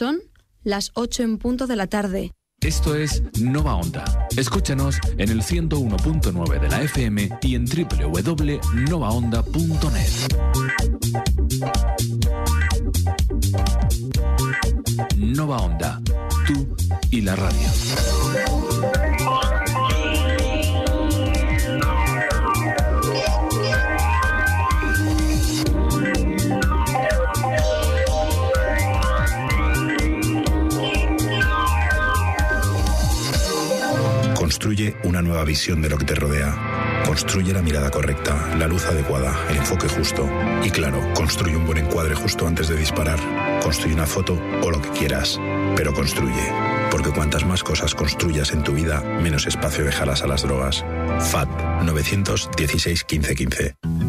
Son las 8 en punto de la tarde. Esto es Nova Onda. Escúchanos en el 101.9 de la FM y en www.novaonda.net. Nova Onda, tú y la radio. Una nueva visión de lo que te rodea. Construye la mirada correcta, la luz adecuada, el enfoque justo. Y claro, construye un buen encuadre justo antes de disparar. Construye una foto o lo que quieras, pero construye. Porque cuantas más cosas construyas en tu vida, menos espacio dejarás a las drogas. FAD 916 1515. 15.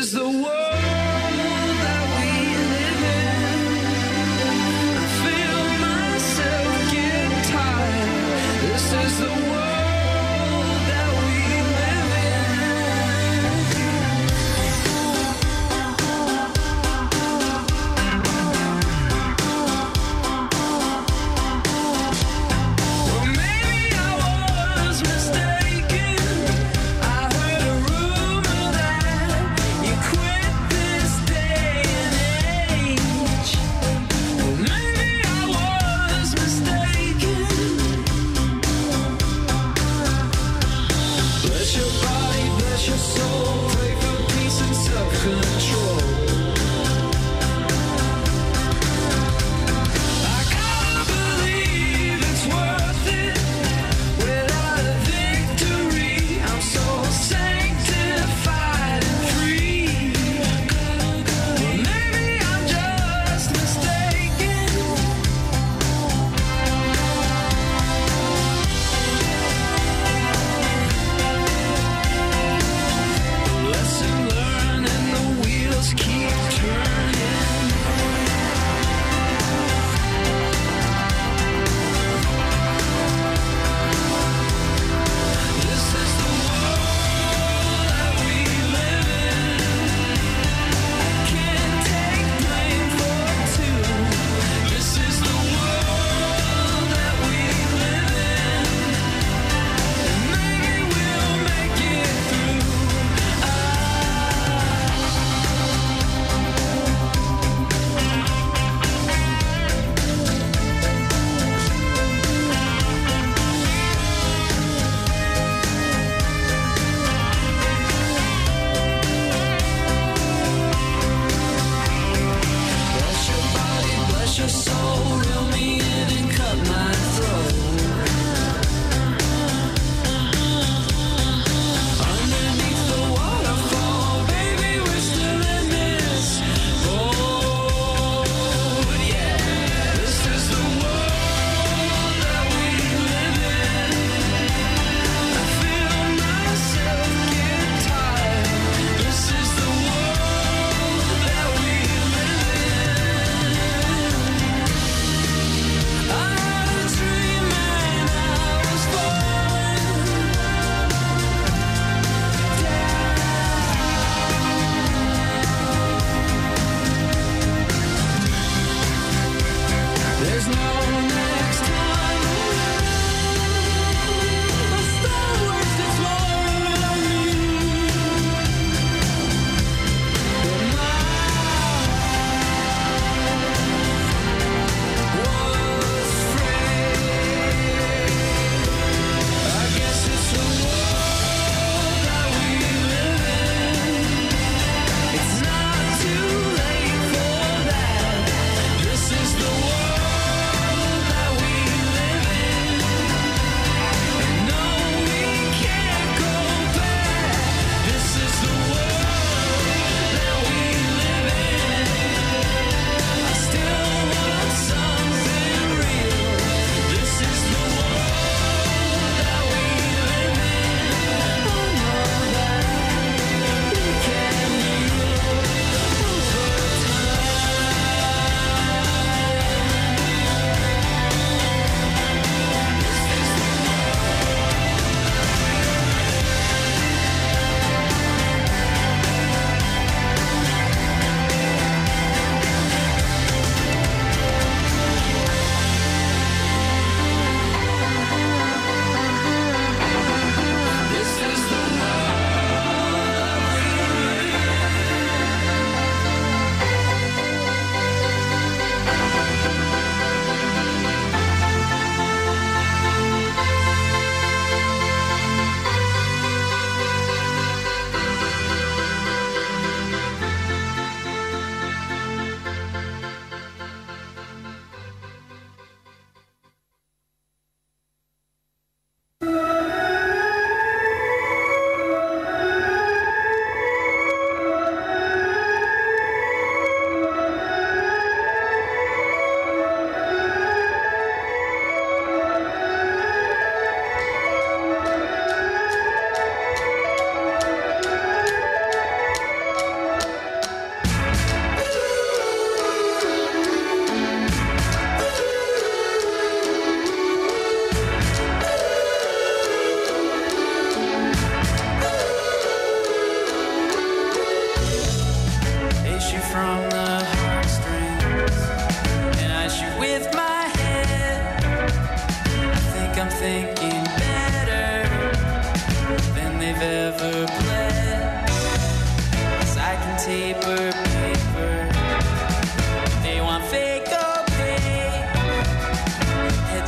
Is the world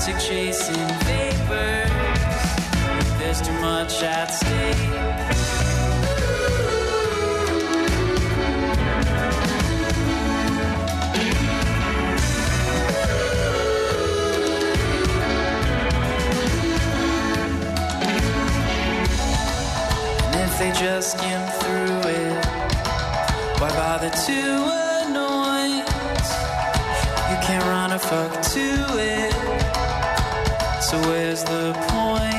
Chasing vapors. There's too much at stake. They just skim through it, why bother to annoy? You can't run a fuck to it. So where's the point?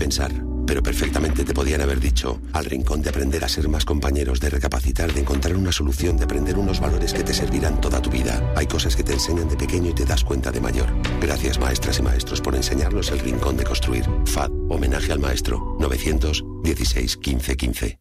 Pensar, pero perfectamente te podían haber dicho al rincón de aprender a ser más compañeros, de recapacitar, de encontrar una solución, de aprender unos valores que te servirán toda tu vida. Hay cosas que te enseñan de pequeño y te das cuenta de mayor. Gracias maestras y maestros por enseñarnos el rincón de construir. FAD, homenaje al maestro. 916 15 15.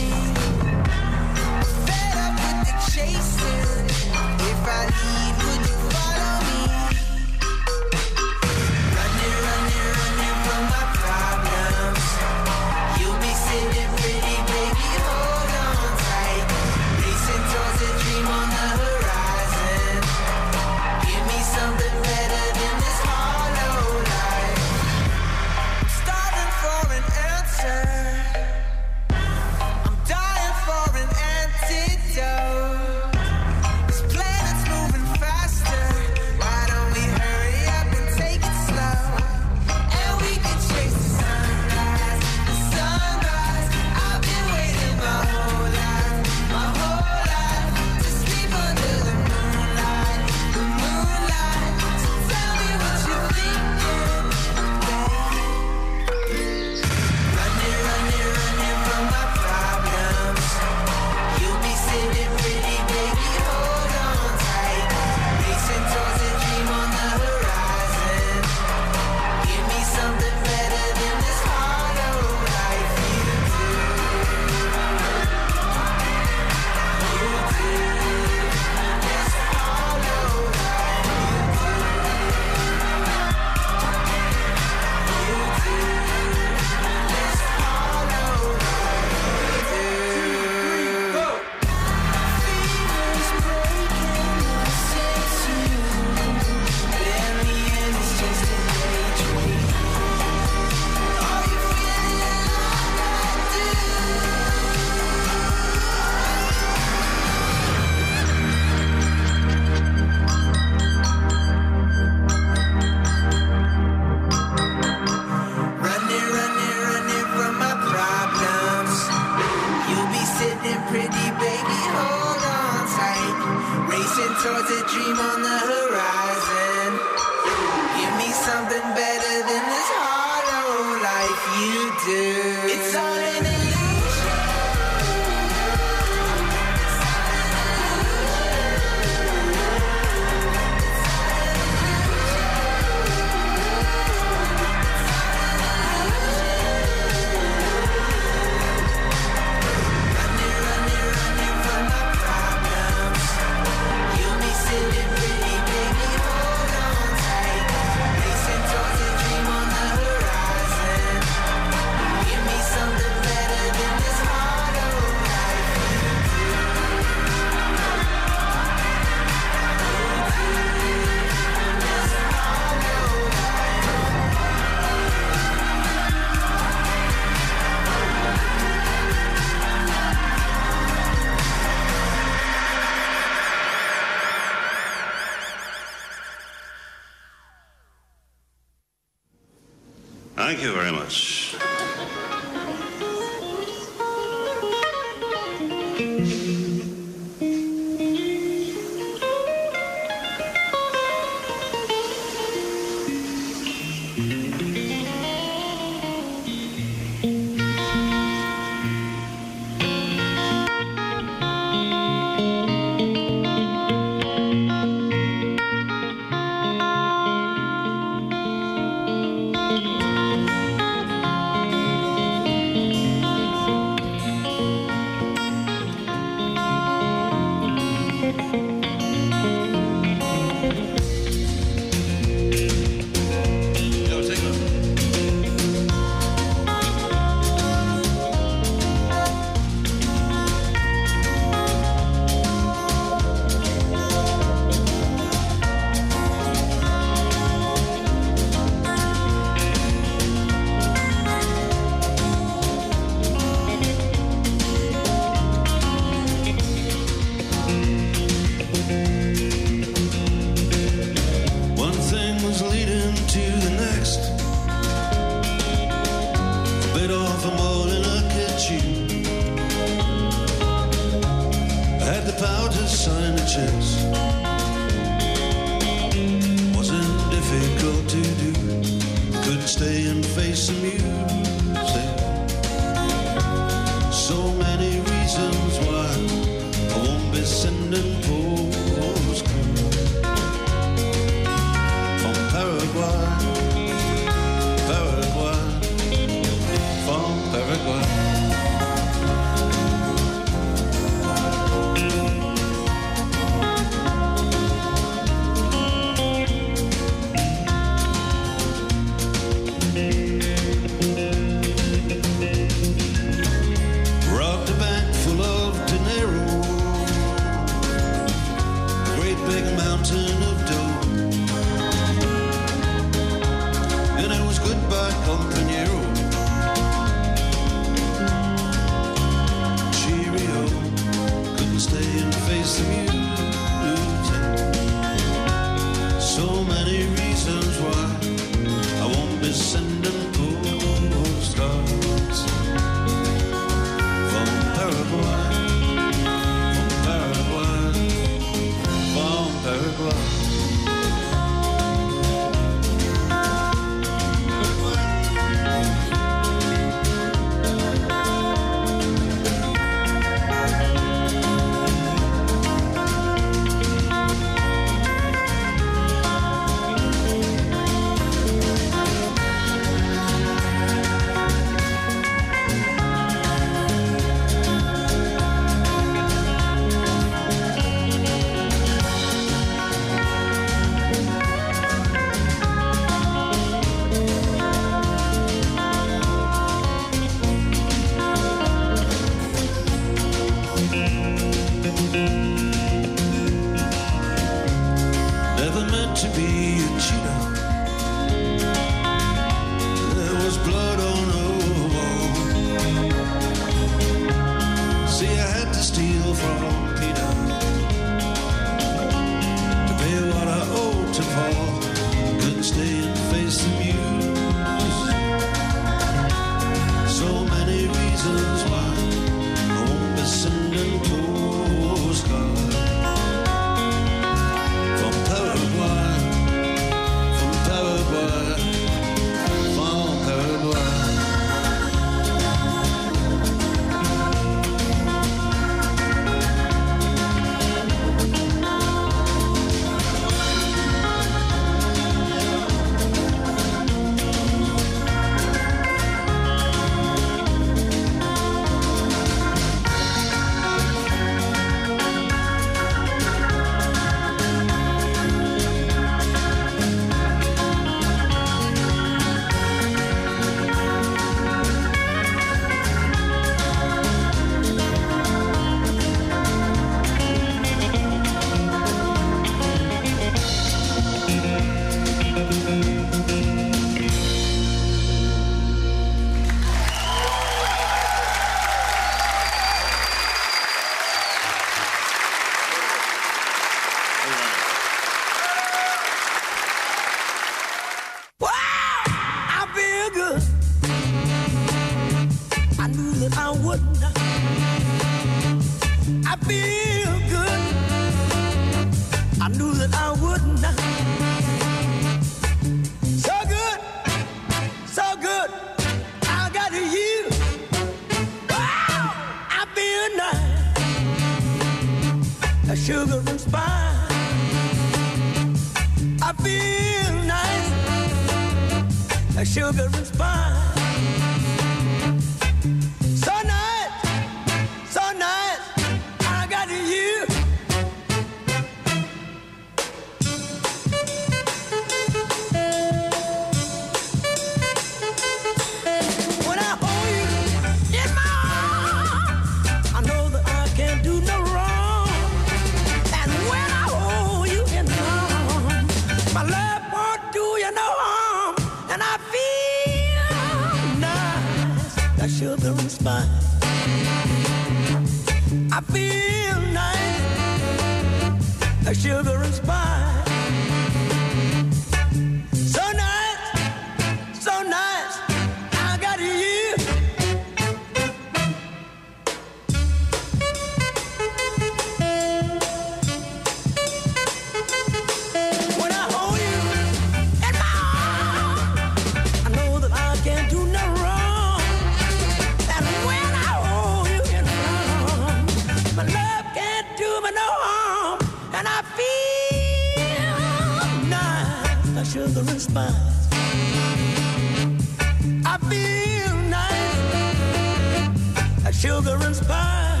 children's pie.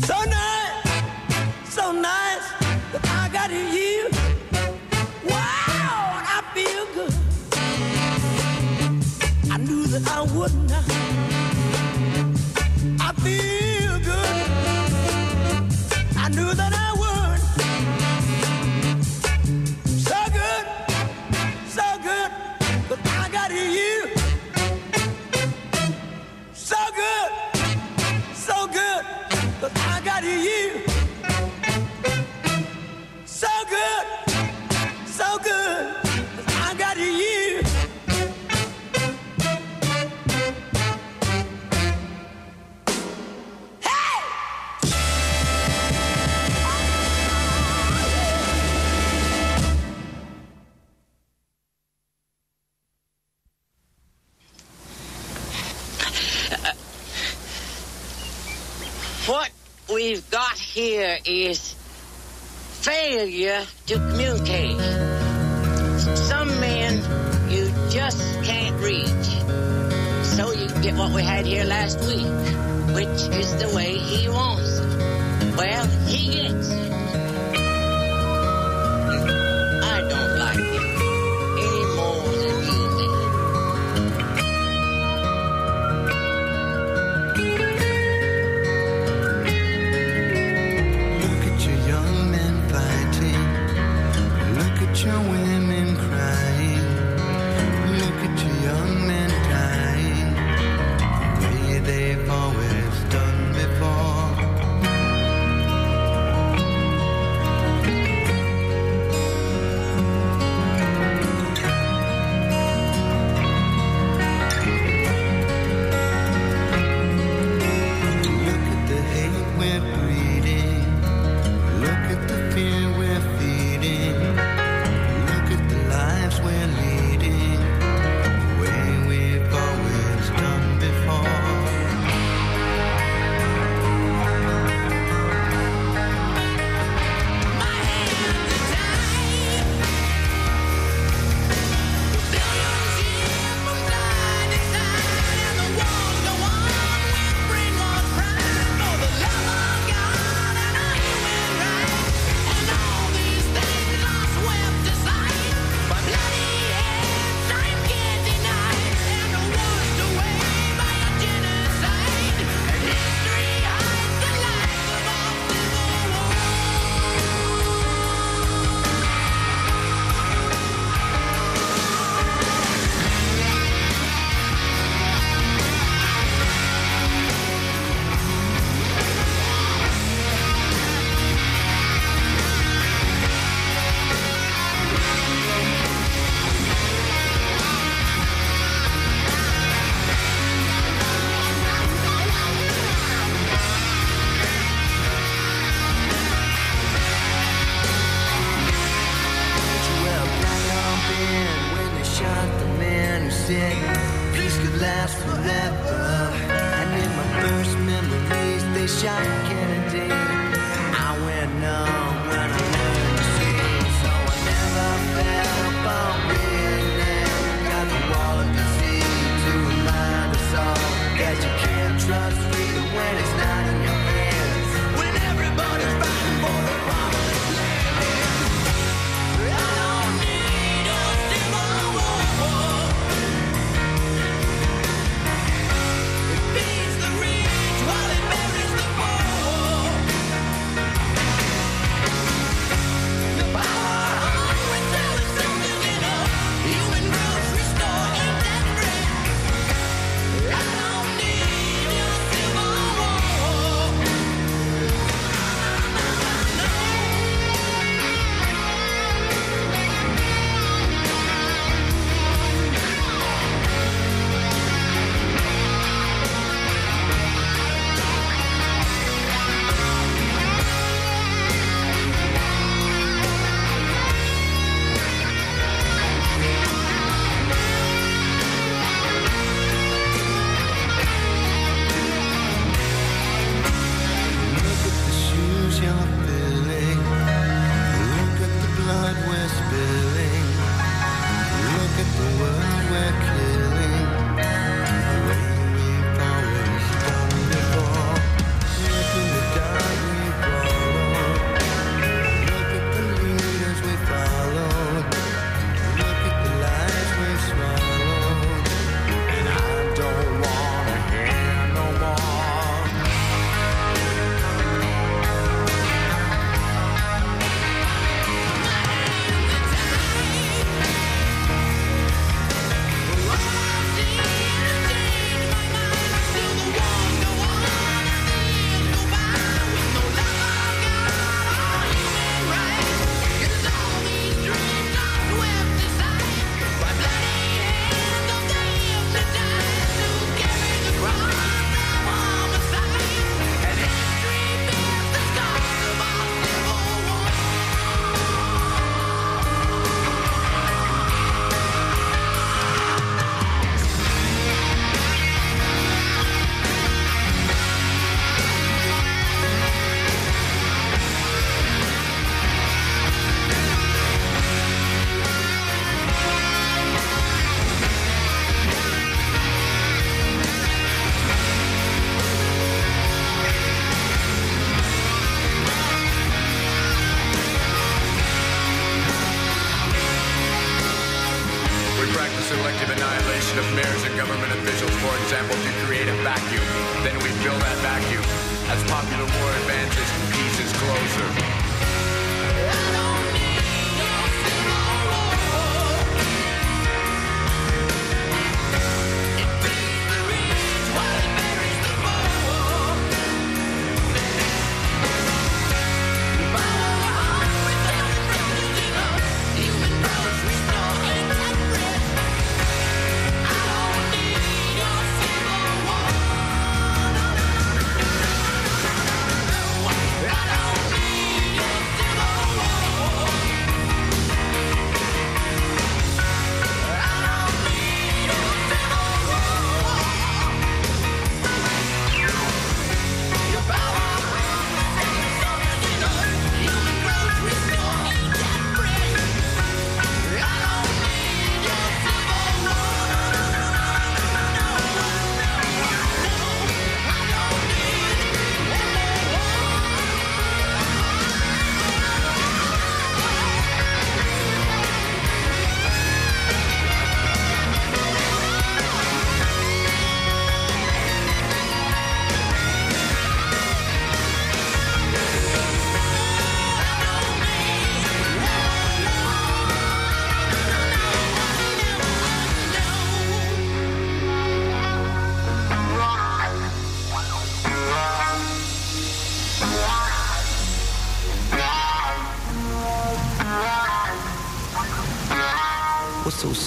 So nice, so nice that I got you. Wow, and I feel good. I knew that I would not. is failure to communicate. Some men you just can't reach. So you get what we had here last week, which is the way he wants it. Well, he gets it.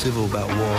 Civil about war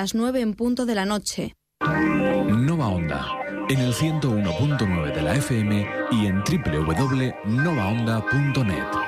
las 9 en punto de la noche. Nova Onda, en el 101.9 de la FM y en www.novaonda.net.